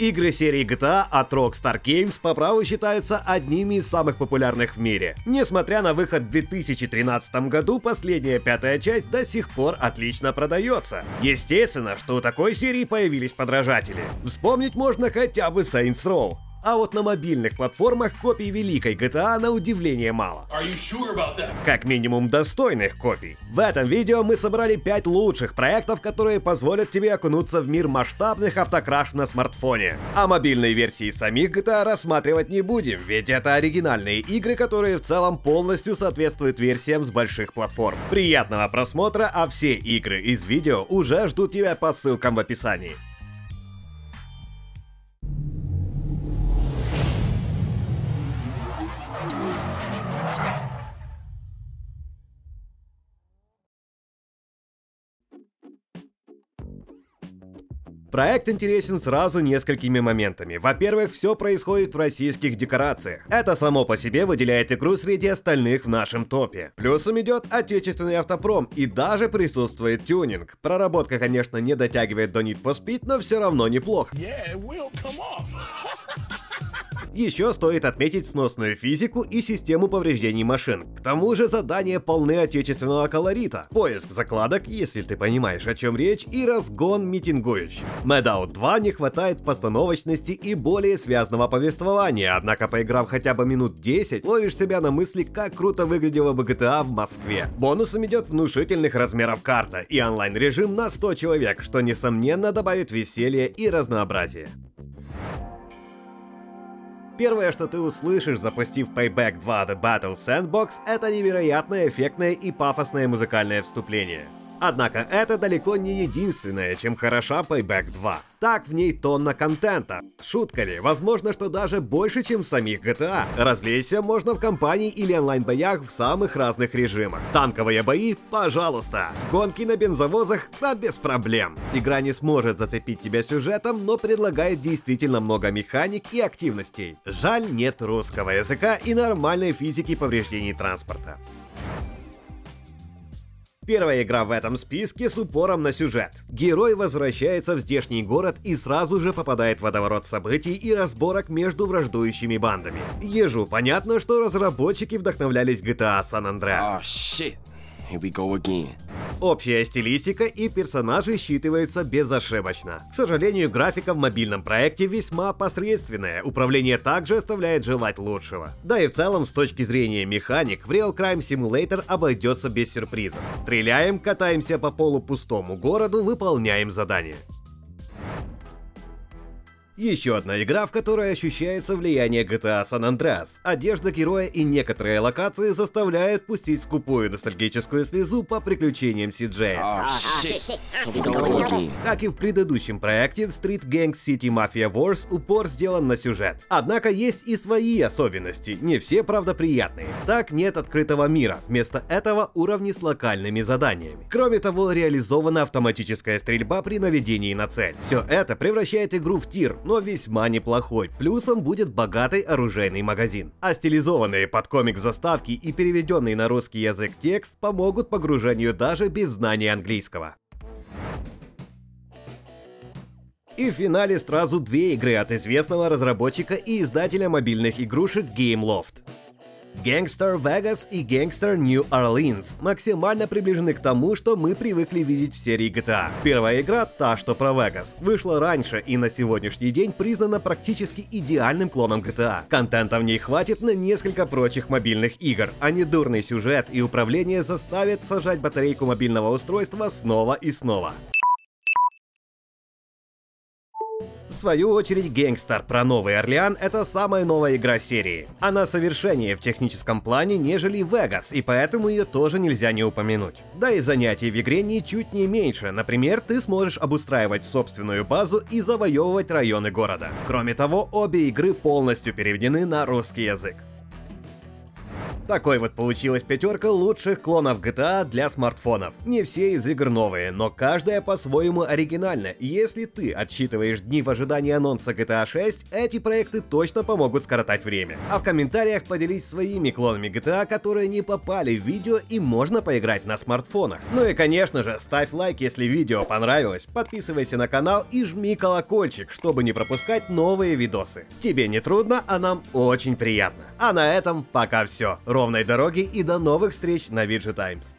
Игры серии GTA от Rockstar Games по праву считаются одними из самых популярных в мире. Несмотря на выход в 2013 году, последняя пятая часть до сих пор отлично продается. Естественно, что у такой серии появились подражатели. Вспомнить можно хотя бы Saints Row. А вот на мобильных платформах копий великой GTA на удивление мало. Sure как минимум достойных копий. В этом видео мы собрали 5 лучших проектов, которые позволят тебе окунуться в мир масштабных автокраш на смартфоне. А мобильные версии самих GTA рассматривать не будем, ведь это оригинальные игры, которые в целом полностью соответствуют версиям с больших платформ. Приятного просмотра, а все игры из видео уже ждут тебя по ссылкам в описании. Проект интересен сразу несколькими моментами. Во-первых, все происходит в российских декорациях. Это само по себе выделяет игру среди остальных в нашем топе. Плюсом идет отечественный автопром и даже присутствует тюнинг. Проработка, конечно, не дотягивает до Need for Speed, но все равно неплохо. Yeah, Еще стоит отметить сносную физику и систему повреждений машин. К тому же задания полны отечественного колорита. Поиск закладок, если ты понимаешь о чем речь, и разгон митингующих. Медаут 2 не хватает постановочности и более связанного повествования, однако поиграв хотя бы минут 10, ловишь себя на мысли, как круто выглядела бы GTA в Москве. Бонусом идет внушительных размеров карта и онлайн-режим на 100 человек, что несомненно добавит веселья и разнообразия. Первое, что ты услышишь, запустив Payback 2 The Battle Sandbox, это невероятно эффектное и пафосное музыкальное вступление. Однако это далеко не единственное, чем хороша Payback 2. Так в ней тонна контента. Шутка ли? Возможно, что даже больше, чем в самих GTA. Развлечься можно в компании или онлайн-боях в самых разных режимах. Танковые бои? Пожалуйста. Гонки на бензовозах? Да без проблем. Игра не сможет зацепить тебя сюжетом, но предлагает действительно много механик и активностей. Жаль, нет русского языка и нормальной физики повреждений транспорта. Первая игра в этом списке с упором на сюжет. Герой возвращается в здешний город и сразу же попадает в водоворот событий и разборок между враждующими бандами. Ежу понятно, что разработчики вдохновлялись GTA San Andreas. Oh shit. Here we go again. Общая стилистика и персонажи считываются безошибочно. К сожалению, графика в мобильном проекте весьма посредственная, управление также оставляет желать лучшего. Да и в целом, с точки зрения механик, в Real Crime Simulator обойдется без сюрпризов. Стреляем, катаемся по полупустому городу, выполняем задания. Еще одна игра, в которой ощущается влияние GTA San Andreas. Одежда героя и некоторые локации заставляют пустить скупую ностальгическую слезу по приключениям. Oh again. Как и в предыдущем проекте, в Street Gang City Mafia Wars упор сделан на сюжет. Однако есть и свои особенности, не все, правда, приятные. Так нет открытого мира, вместо этого уровни с локальными заданиями. Кроме того, реализована автоматическая стрельба при наведении на цель. Все это превращает игру в тир, но весьма неплохой. Плюсом будет богатый оружейный магазин. А стилизованные под комик заставки и переведенный на русский язык текст помогут погружению даже без знания английского. И в финале сразу две игры от известного разработчика и издателя мобильных игрушек Gameloft. Gangster Vegas и Gangster New Orleans максимально приближены к тому, что мы привыкли видеть в серии GTA. Первая игра, та, что про Вегас, вышла раньше и на сегодняшний день признана практически идеальным клоном GTA. Контента в ней хватит на несколько прочих мобильных игр, а недурный сюжет и управление заставят сажать батарейку мобильного устройства снова и снова. В свою очередь, Гангстар про Новый Орлеан — это самая новая игра серии. Она совершеннее в техническом плане, нежели Вегас, и поэтому ее тоже нельзя не упомянуть. Да и занятий в игре ничуть не меньше. Например, ты сможешь обустраивать собственную базу и завоевывать районы города. Кроме того, обе игры полностью переведены на русский язык. Такой вот получилась пятерка лучших клонов GTA для смартфонов. Не все из игр новые, но каждая по-своему оригинальна. Если ты отсчитываешь дни в ожидании анонса GTA 6, эти проекты точно помогут скоротать время. А в комментариях поделись своими клонами GTA, которые не попали в видео и можно поиграть на смартфонах. Ну и конечно же, ставь лайк, если видео понравилось, подписывайся на канал и жми колокольчик, чтобы не пропускать новые видосы. Тебе не трудно, а нам очень приятно. А на этом пока все. Ровной дороги и до новых встреч на VG Times.